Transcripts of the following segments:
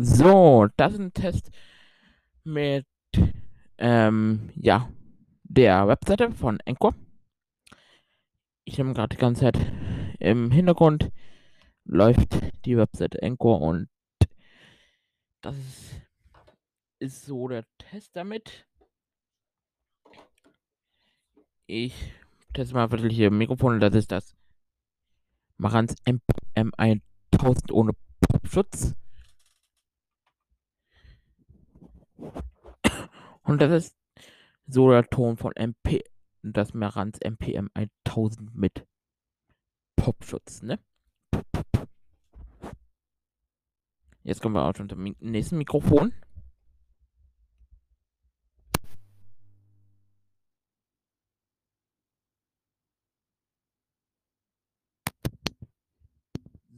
So, das ist ein Test mit ähm, ja, der Webseite von Anchor. Ich nehme gerade die ganze Zeit im Hintergrund läuft die Webseite Anchor und das ist, so der Test damit. Ich teste mal wirklich hier Mikrofon, das ist das Marantz M1000 ohne Popschutz. Und das ist so der Ton von MP, das Marantz MPM 1000 mit Popschutz, ne? Jetzt kommen wir auch schon zum nächsten Mikrofon.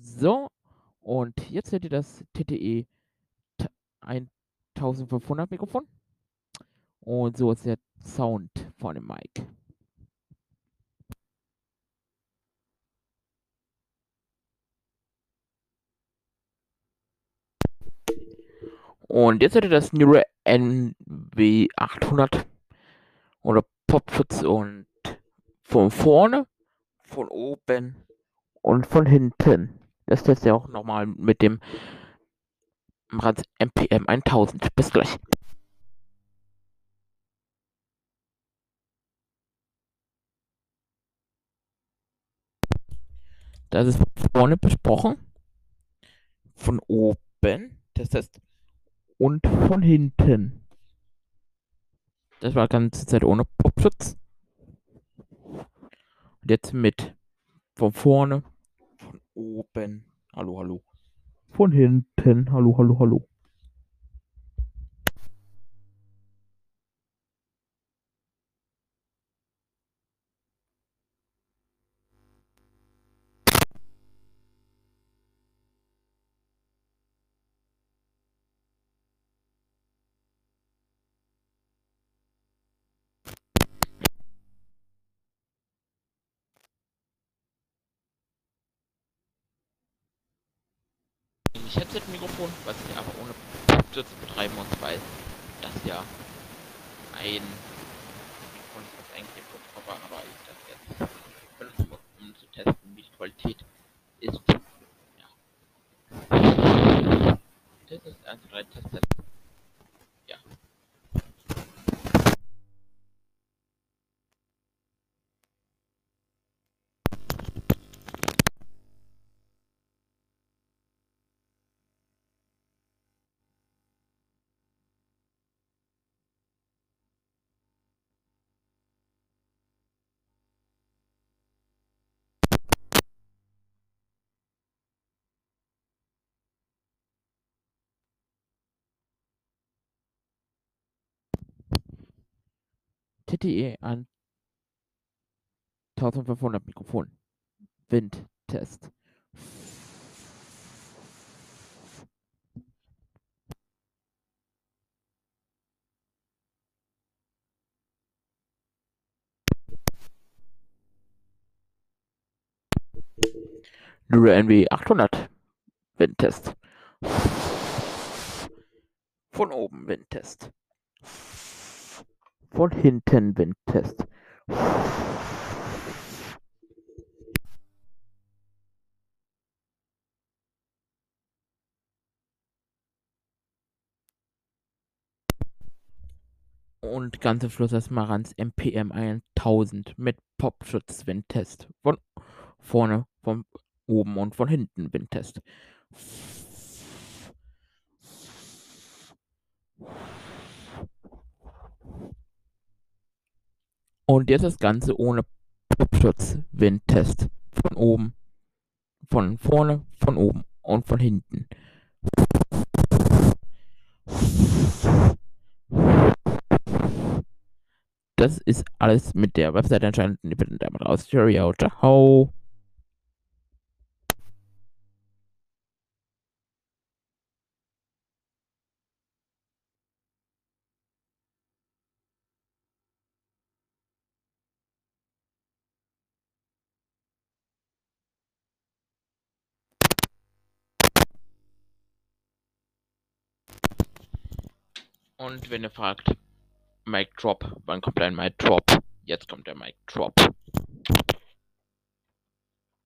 So, und jetzt seht ihr das TTE 1500 Mikrofon. Und so ist der Sound von dem Mic. Und jetzt hätte das Nero NW800 oder Popschutz und von vorne, von oben und von hinten. Das teste ich auch nochmal mit dem MPM 1000. Bis gleich. Das ist von vorne besprochen. Von oben. Das heißt. Und von hinten. Das war ganze Zeit ohne Popschutz. Und jetzt mit. Von vorne. Von oben. Hallo, hallo. Von hinten. Hallo, hallo, hallo. Ich Headset-Mikrofon, was ich aber ohne Popschutz betreiben muss, weil das ja ein Mikrofon ist, was eigentlich im Kopf war, aber ich das jetzt benutzen muss, um zu testen, wie die Qualität ist. Ja. Das ist 1, 3 Testtest. Ja. TTE 1500 Mikrofon. Windtest. Nuro NW 800 Windtest. Von oben Windtest. Von hinten Windtest. Und ganz am Schluss das Marantz MPM 1000 mit Popschutz Windtest. Von vorne, von oben und von hinten Windtest. Und jetzt das Ganze ohne Popschutz Windtest. Von oben, von vorne, von oben und von hinten. Das ist alles mit der Webseite anscheinend. Ich bin damit raus. Cheerio, ciao. Und wenn ihr fragt, Mic Drop, wann kommt ein Mic Drop? Jetzt kommt der Mic Drop.